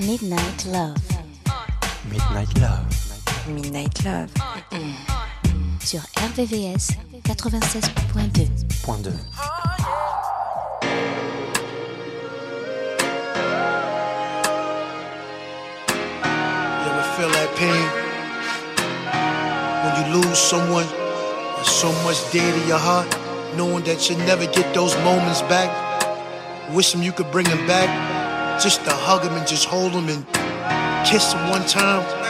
Midnight Love. Midnight Love. Midnight Love. Sur RVVS 96.2. Point 2. You ever feel that pain? When you lose someone, there's so much dear to your heart, knowing that you'll never get those moments back. Wish them you could bring them back, just to hug them and just hold them and kiss them one time.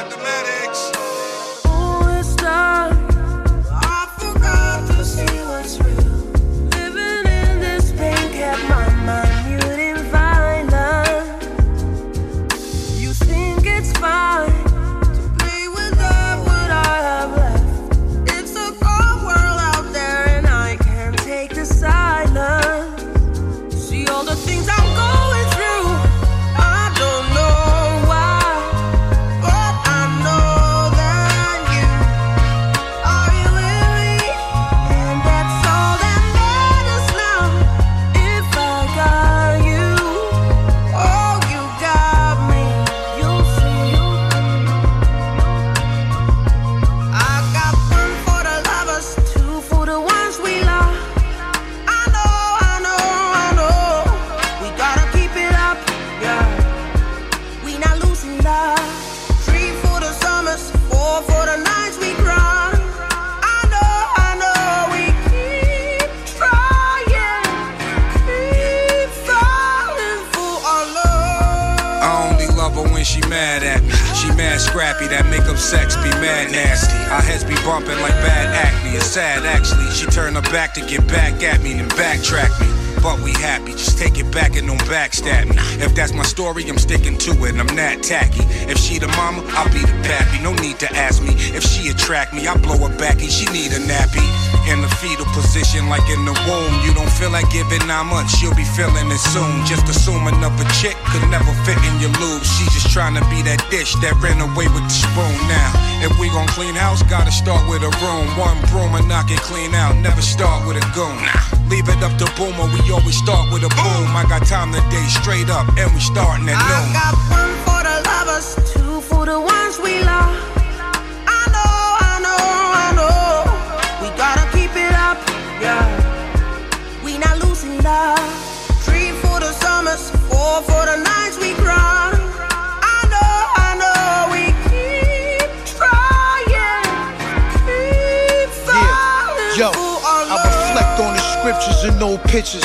Scrappy, that make up sex be mad nasty. Our heads be bumping like bad acne. It's sad actually. She turned her back to get back at me and backtrack me. But we happy, just take it back and don't backstab me. If that's my story, I'm sticking to it, I'm not tacky. If she the mama, I'll be the pappy. No need to ask me. If she attract me, I blow her back and she need a nappy in the fetal position like in the womb. You don't feel like giving nine months, you'll be feeling it soon. Just assuming of a chick could never fit in your lube. She just trying to be that dish that ran away with the spoon. Now, if we gon' clean house, gotta start with a room. One broom and knock it clean out. Never start with a goon. Leave it up to boomer, we always start with a boom. I got time today, straight up, and we starting at noon. I got one for the lovers, two for the ones we love. And old pictures.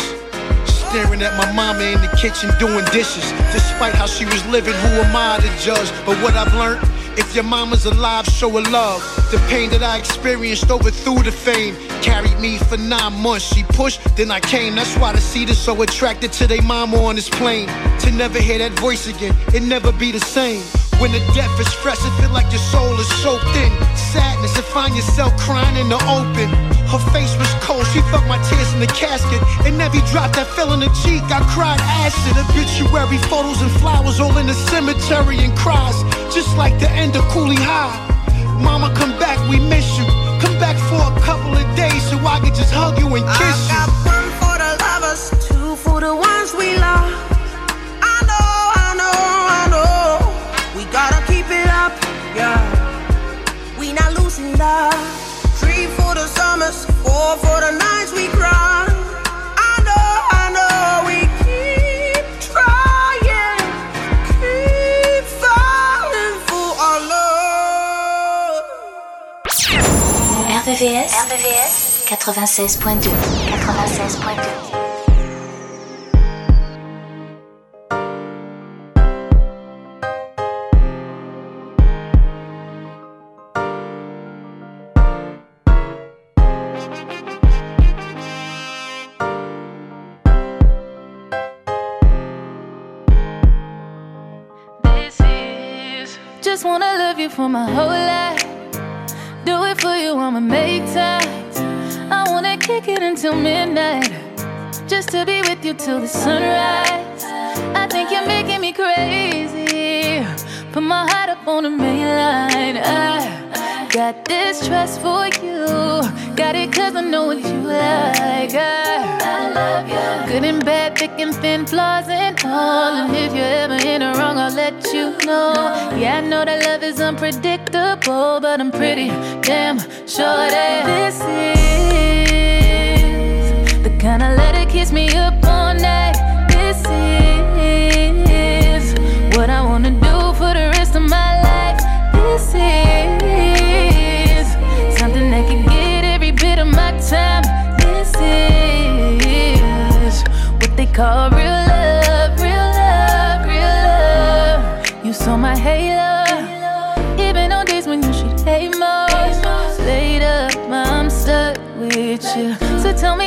Staring at my mama in the kitchen doing dishes. Despite how she was living, who am I to judge? But what I've learned, if your mama's alive, show her love. The pain that I experienced over overthrew the fame. Carried me for nine months. She pushed, then I came. That's why the seed is so attracted to their mama on this plane. To never hear that voice again, it never be the same. When the death is fresh, it feel like your soul is soaked in sadness and find yourself crying in the open. Her face was cold, she felt my tears in the casket. And every drop that fell in the cheek, I cried acid. Obituary photos and flowers all in the cemetery and cries, just like the end of Cooley High. Mama, come back, we miss you. Come back for a couple of days 96.2. 96.2. This is just wanna love you for my whole life. Kick it until midnight. Just to be with you till the sunrise. I think you're making me crazy. Put my heart up on the main line. I got this trust for you. Got it cause I know what you like. I love you. Good and bad, thick and thin, flaws and all. And if you're ever in the wrong, I'll let you know. Yeah, I know that love is unpredictable, but I'm pretty damn sure that this is the kind of letter kiss me up all night. This is what I wanna do for the rest of my life. This is something that can get every bit of my time. This is what they call real love, real love, real love. You saw my halo, even on days when you should hate most. Later, I'm stuck with you. So tell me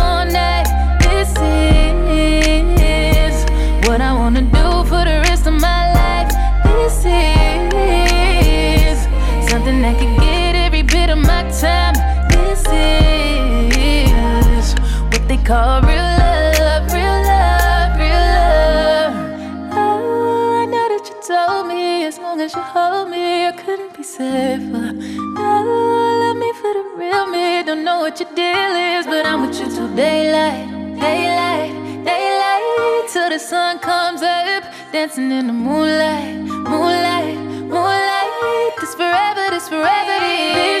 what I wanna do for the rest of my life. This is something that can get every bit of my time. This is what they call real love, real love, real love. Oh, I know that you told me as long as you hold me, I couldn't be safer. No, love me for the real me. Don't know what your deal is, but I'm with you till daylight, daylight, the sun comes up, dancing in the moonlight, moonlight, moonlight. This forever, this forever, this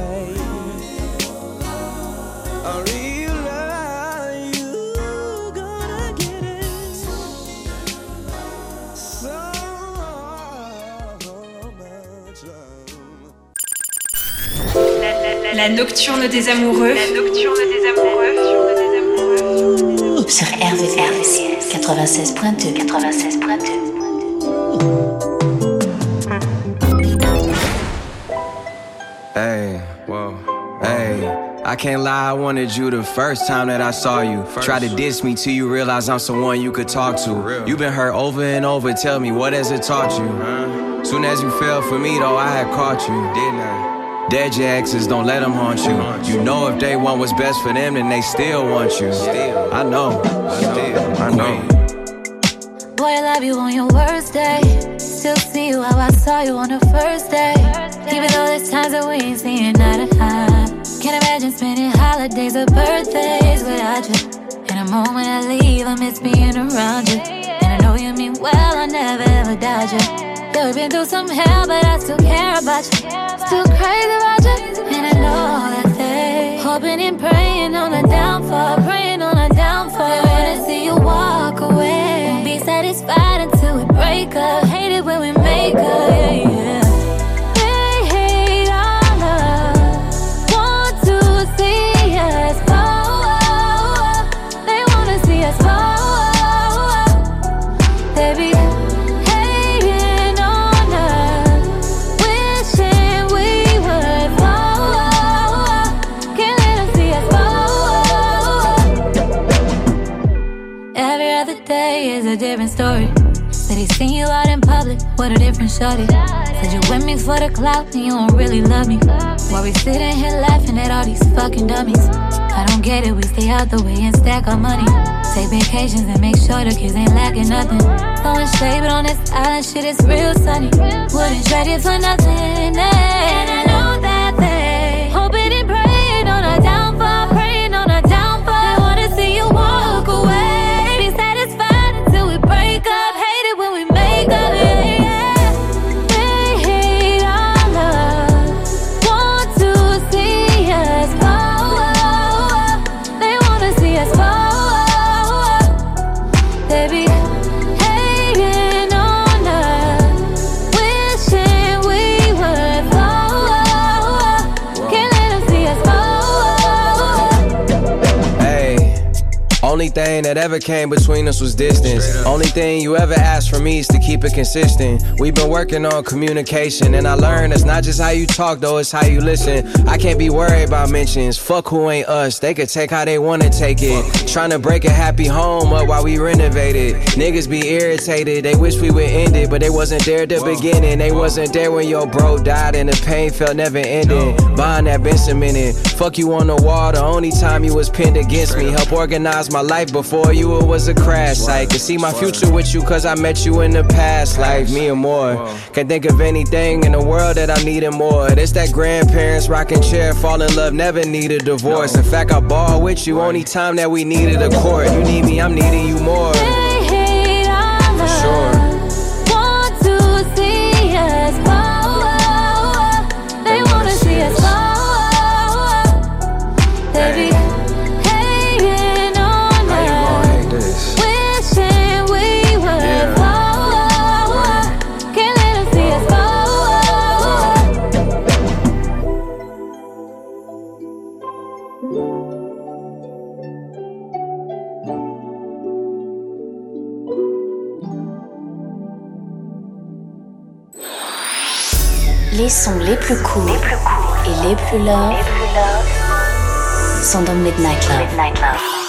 La nocturne des amoureux. La nocturne des amoureux. Sur RVVS 96.2 96.2 Hey, whoa, hey. I can't lie, I wanted you the first time that I saw you. Try to diss me till you realize I'm someone you could talk to. You've been hurt over and over, tell me what has it taught you? Soon as you fell for me, though, I had caught you, didn't I? Dead your exes, don't let them haunt you. You know if they want what's best for them, then they still want you. I know, I know. Boy, I love you on your worst day. Still see you how I saw you on the first day. Even though there's times that we ain't seeing eye to eye. Can't imagine spending holidays or birthdays without you. And the moment I leave, I miss being around you. And I know you mean well, I never ever doubt you. Yeah, we've been through some hell, but I still care about you. Still crazy about you. And I know that they hoping and praying on a downfall, praying on a downfall. They wanna see you walk away. Won't be satisfied until we break up. Hate it when we make up. Yeah, yeah. Story. Said he seen you out in public what a different shorty. Said you with me for the clout and you don't really love me. While we sitting here laughing at all these fucking dummies. I don't get it, we stay out the way and stack our money. Take vacations and make sure the kids ain't lacking nothing. Throwing shade, but on this island shit is real sunny. Wouldn't trade it for nothing. eh. Thing that ever came between us was distance. Only thing you ever asked from me is to keep it consistent. We've been working on communication, and I learned it's not just how you talk, though, it's how you listen. I can't be worried about mentions. Fuck who ain't us. They could take how they wanna take it. Trying to break a happy home up while we renovate it. Niggas be irritated, they wish we would end it, but they wasn't there at the beginning. They wasn't there when your bro died, and the pain felt never ending. Bond that been cemented. Fuck you on the wall, the only time you was pinned against me. Help organize my life before you, it was a crash site. can see my future with you, cause I met you in the past life, me and more. Can't think of anything in the world that I needed more. It's that grandparents rocking chair, fall in love, never need a divorce. In fact, I ball with you, only time that we needed a court. You need me, I'm needing you more. love, sondern mit Nightlife. Midnight Love.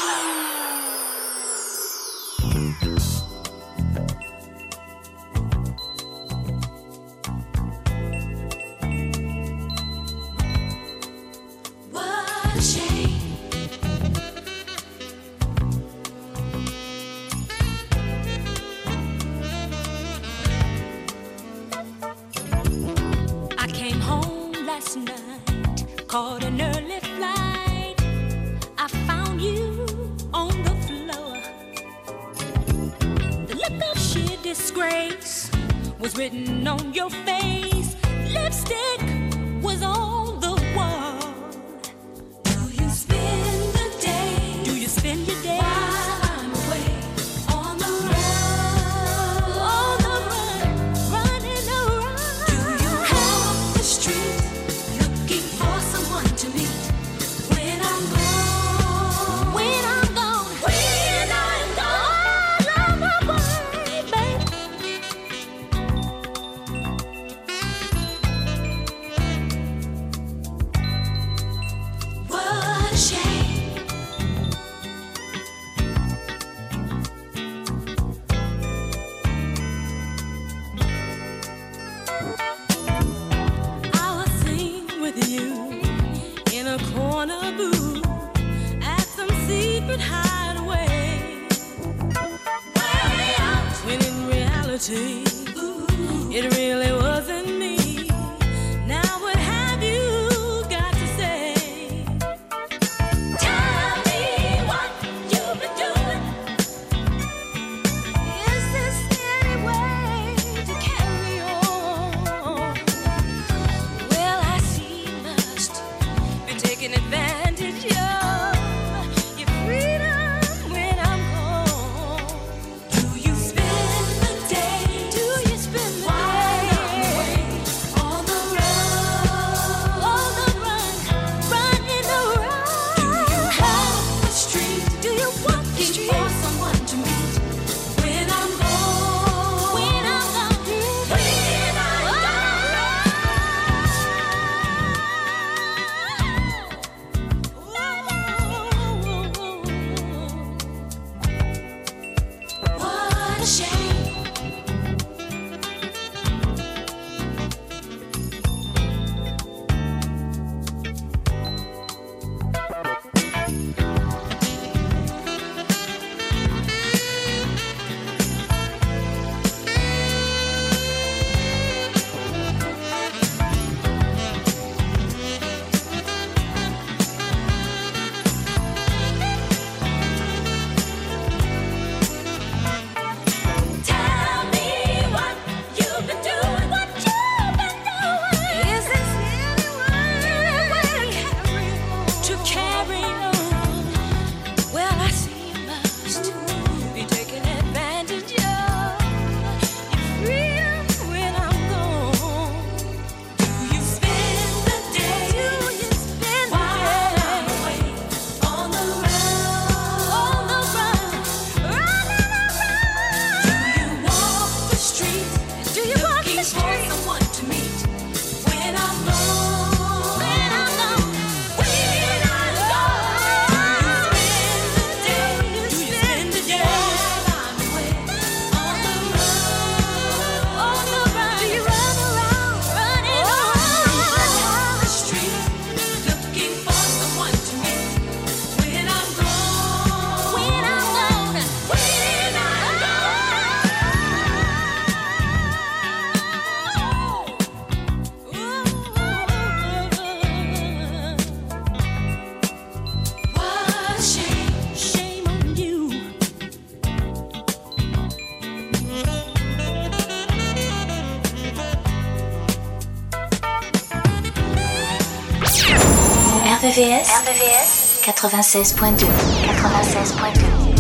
96.2 96.2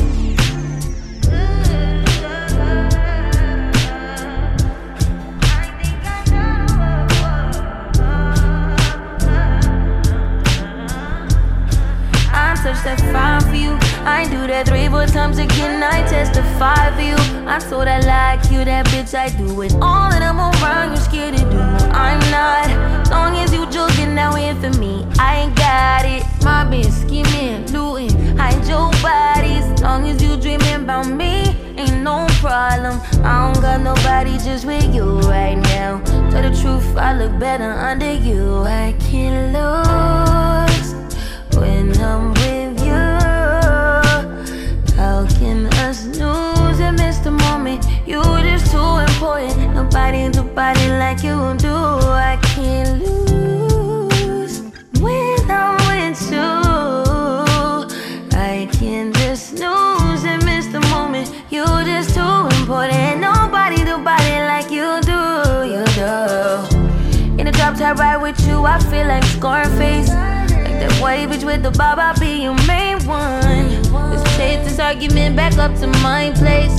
touch that fire for you. I do that three, four times again. I testify for you. I told I like you, that bitch. I do it all, and I'm around. You're scared to do. I'm not. Long as you joking now in for me, I ain't got it. Bitch scheming, looting, hide your bodies. Long as you dreaming about me, ain't no problem. I don't got nobody just with you right now. Tell the truth, I look better under you. I can't lose when I'm with you. How can us lose and miss the moment? You just too important. Nobody do body like you do. I can't lose important. Nobody do body like you do. You do. In the drop top ride with you, I feel like Scarface. Like that white bitch with the bob, I'll be your main one. This chase this argument back up to my place.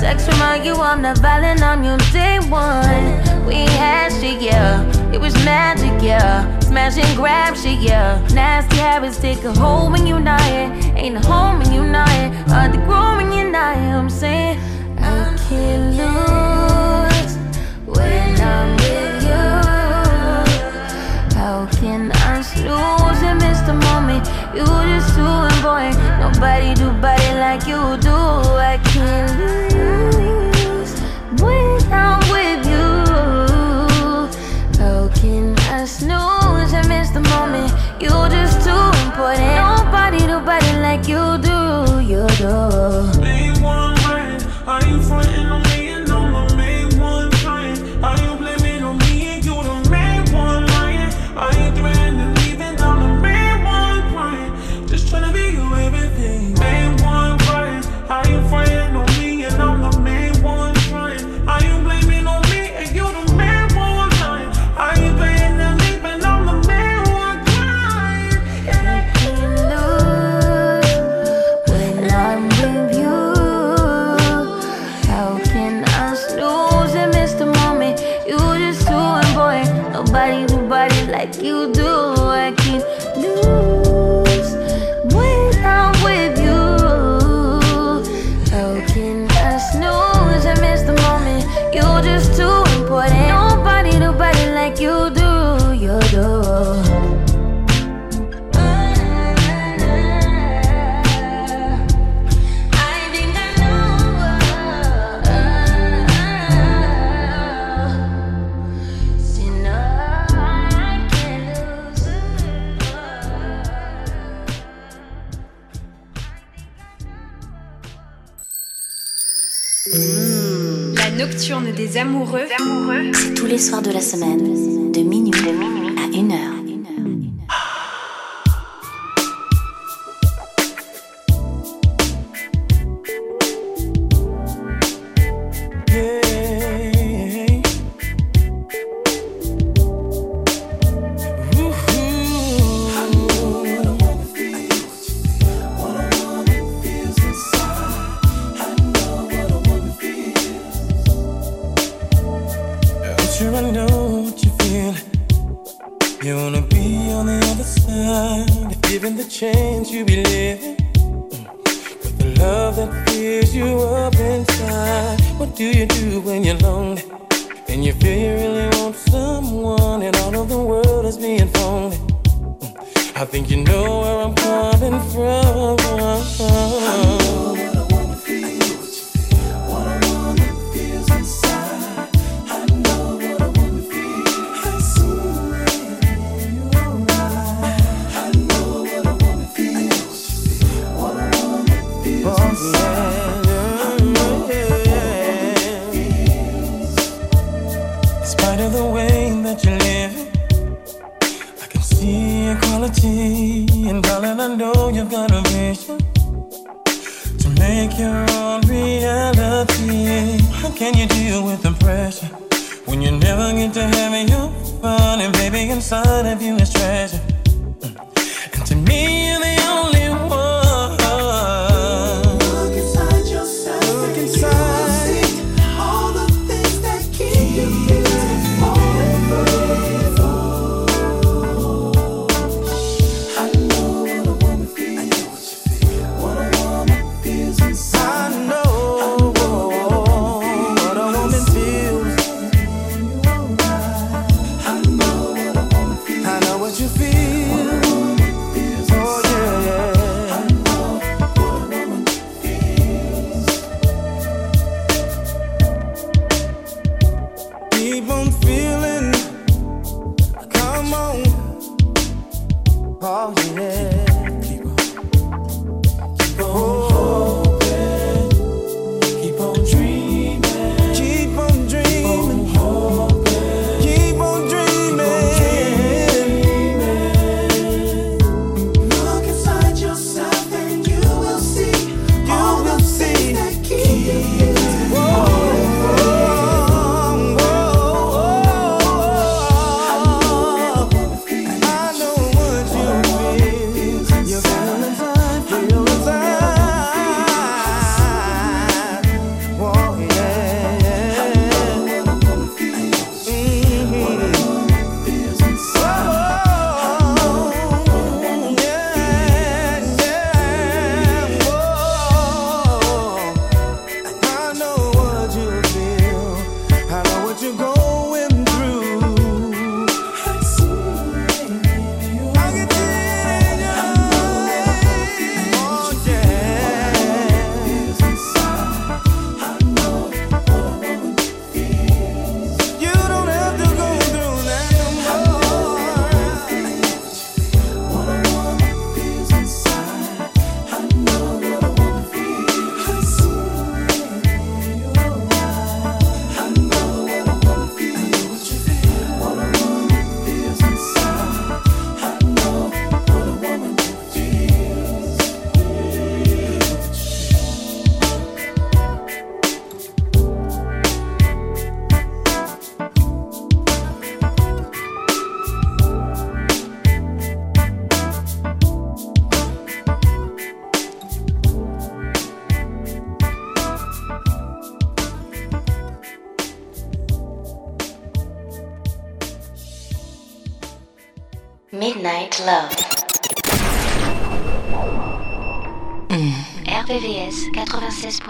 Sex remind you I'm not violent, I'm your day one. We had shit, yeah. It was magic, yeah. Smash and grab shit, yeah. Nasty habits take a hold when you're not here. Ain't a home when you're not here. Hard to grow when you're not here. I'm saying you. How can I snooze and miss the moment? You just too boy. Nobody do body like you do. I can't lose when I'm with you. How can I snooze and miss the moment? You just too important. Nobody do body like you do. You do. When you're lonely? And you feel you really want someone, and all of the world is being phony. I think you know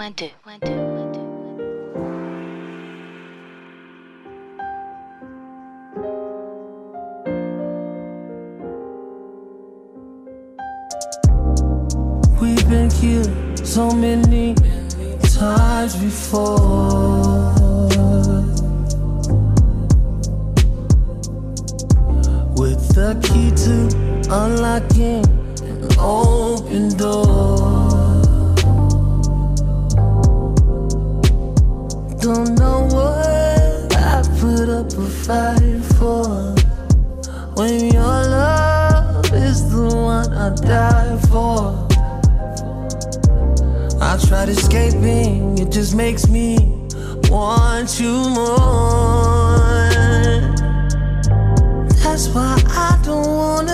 Point Point Point We've been killed so many times before. With the key to unlocking an open door. tried escaping, it just makes me want you more. That's why I don't wanna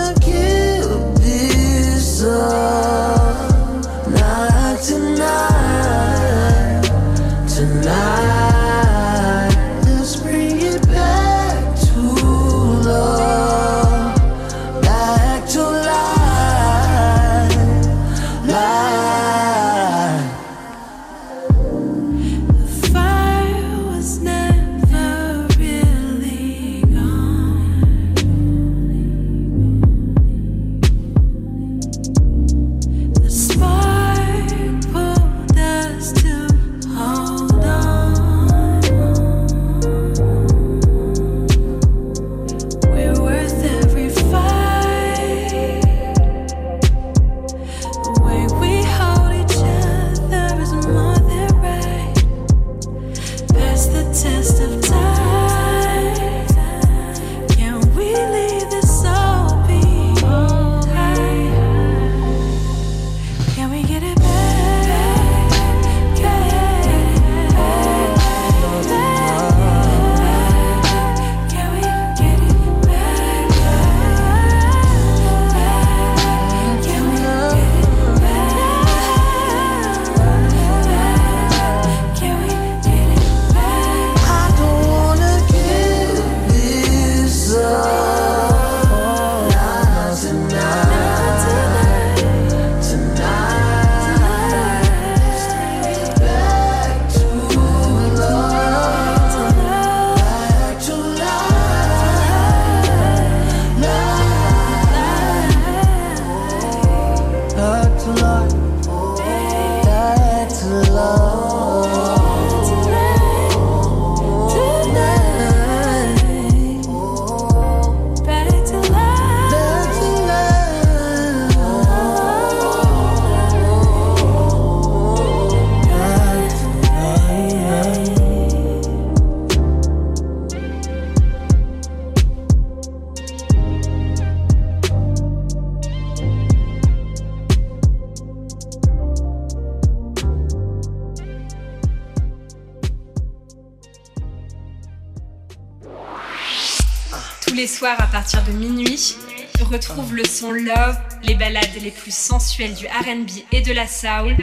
du RB et de la soul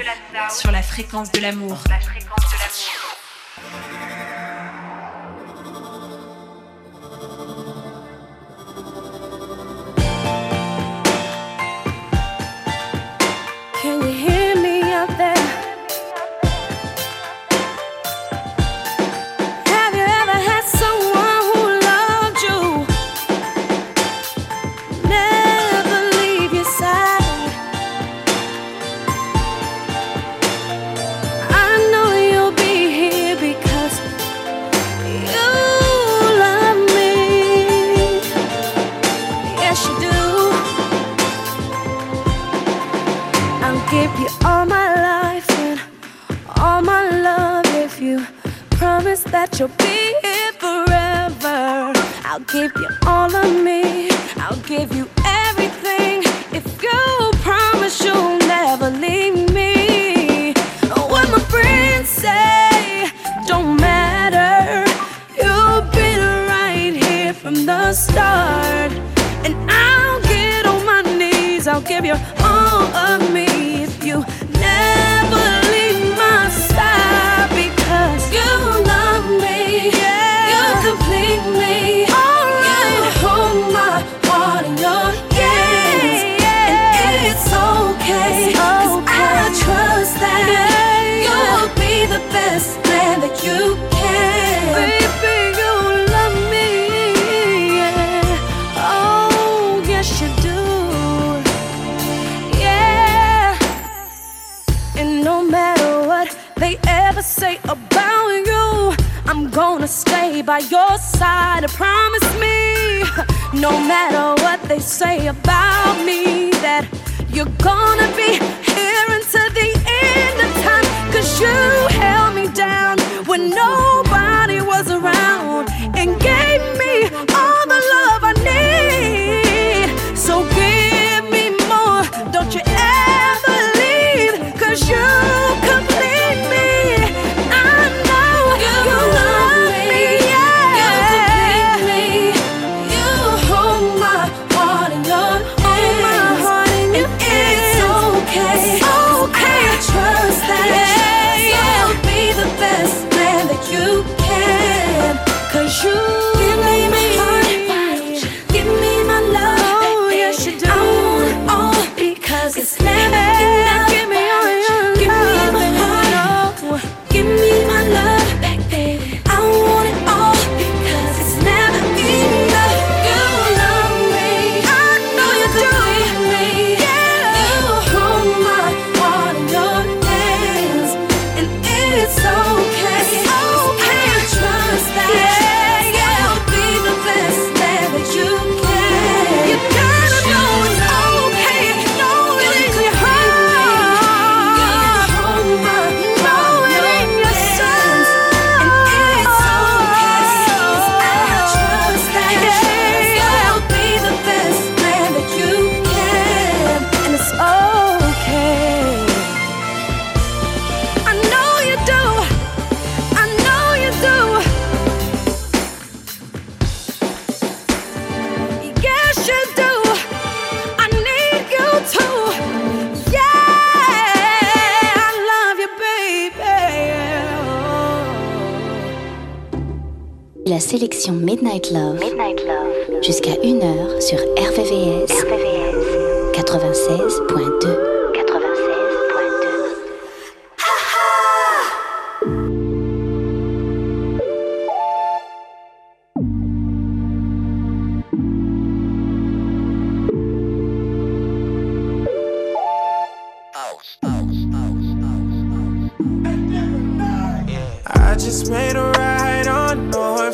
sur la fréquence de l'amour.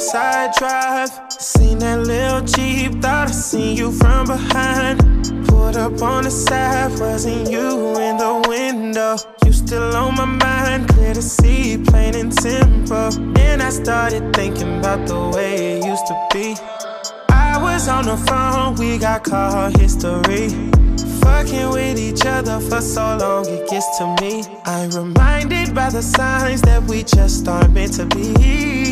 Northside Drive. Seen that little Jeep, thought I seen you from behind. Pulled up on the side, wasn't you in the window? You still on my mind, clear to see, plain and simple. Then I started thinking about the way it used to be. I was on the phone, we got call history. Fucking with each other for so long, it gets to me. I'm reminded by the signs that we just aren't meant to be.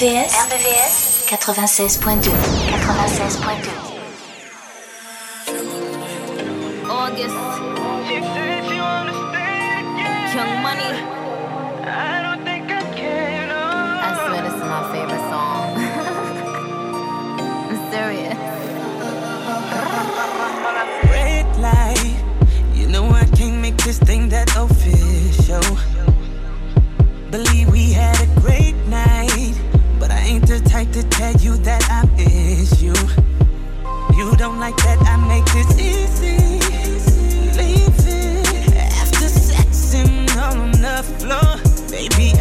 me. RVVS, RVVS 96.2 96.2 August. Young Money. I don't think I can. I swear this is my favorite song. I'm serious. Red light, you know I can't make this thing that official. Believe to tell you that I miss you. You don't like that I make this easy. Leave it after sex and on the floor. Baby,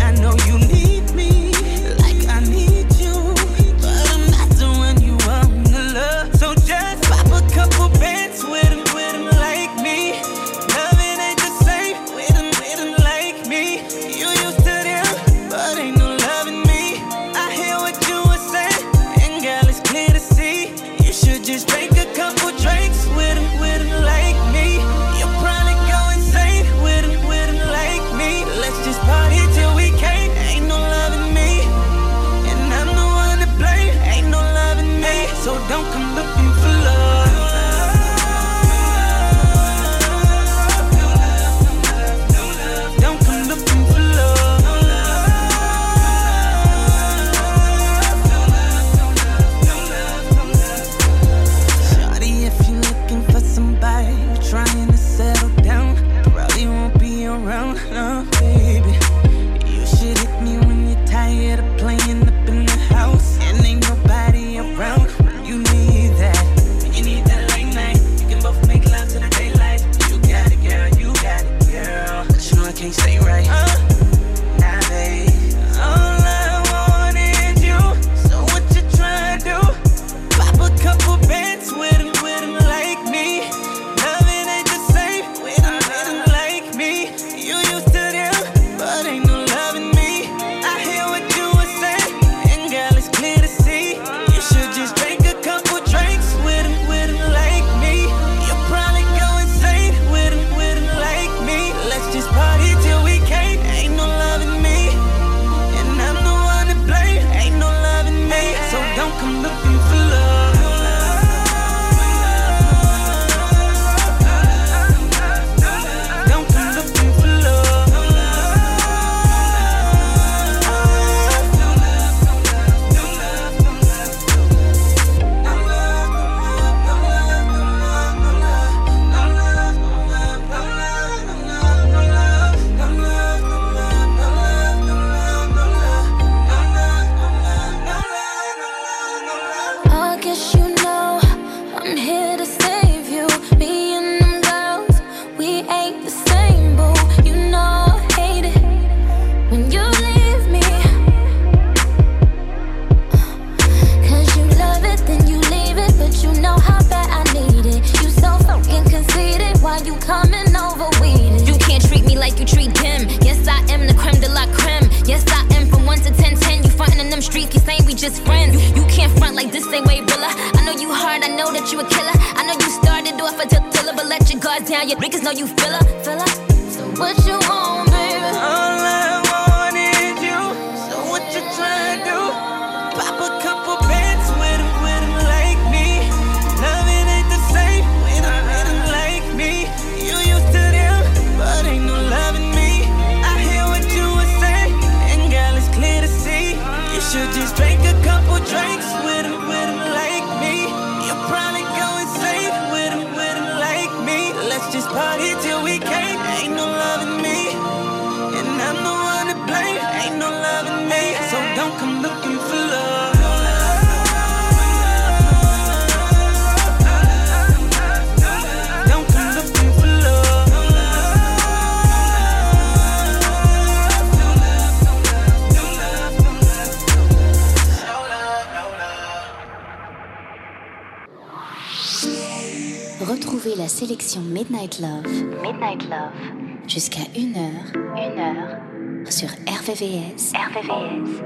sur RVVS, RVVS,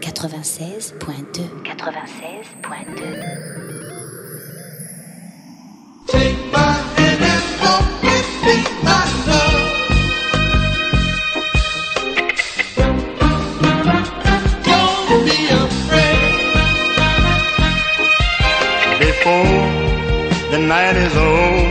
96.2, 96.2. Before the night is over,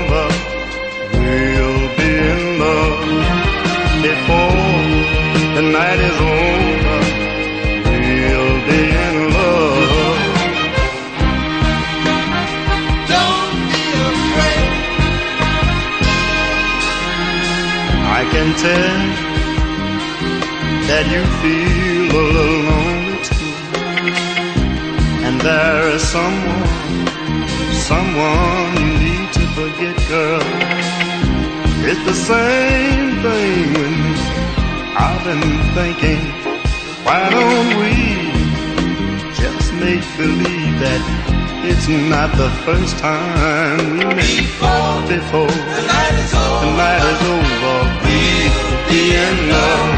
Tell that you feel a little lonely too, and there is someone someone you need to forget, girl. It's the same thing with me. I've been thinking, why don't we just make believe that it's not the first time we met before, before the night is over, the night is over we'll be in love.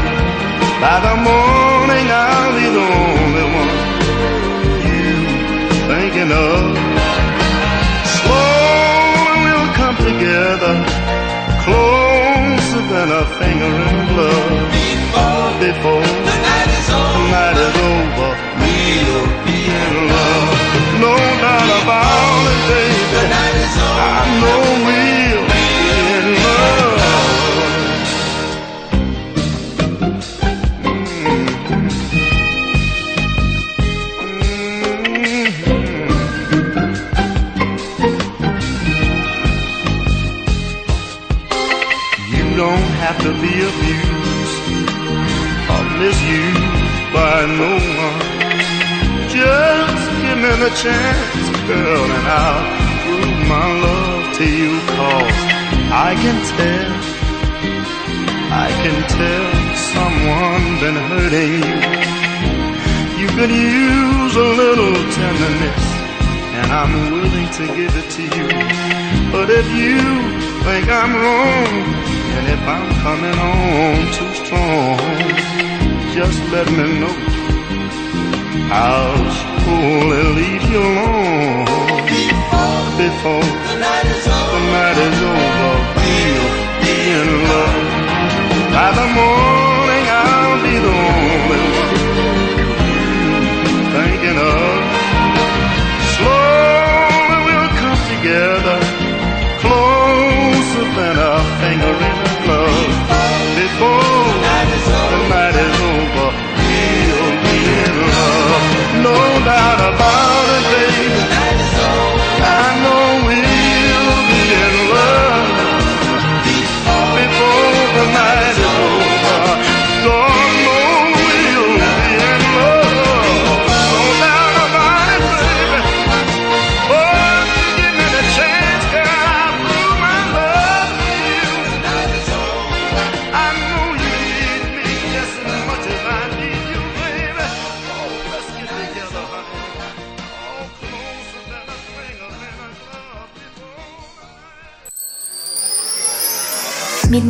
By the morning I'll be the only one you thinking of slowly we'll come together, closer than a finger in glove. Before, before the night is over, the night is over we'll be in love. No doubt about it, baby. The night is over. I know we'll to be abused or misused by no one. Just give me the chance, girl, and I'll prove my love to you. Cause I can tell, I can tell someone been hurting you. You could use a little tenderness, and I'm willing to give it to you. But if you think I'm wrong, and if I'm coming on too strong, just let me know. I'll surely leave you alone before the night is over. Night is over. Be in love. By the morning, I'll be the only one thinking of. Before the night is over, love. No doubt about it,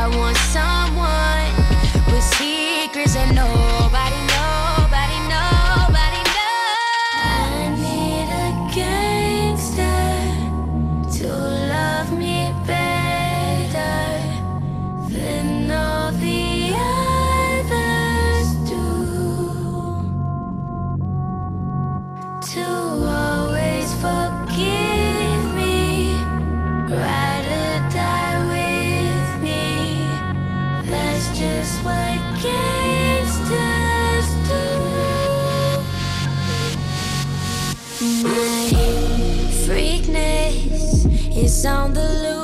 I want on the loose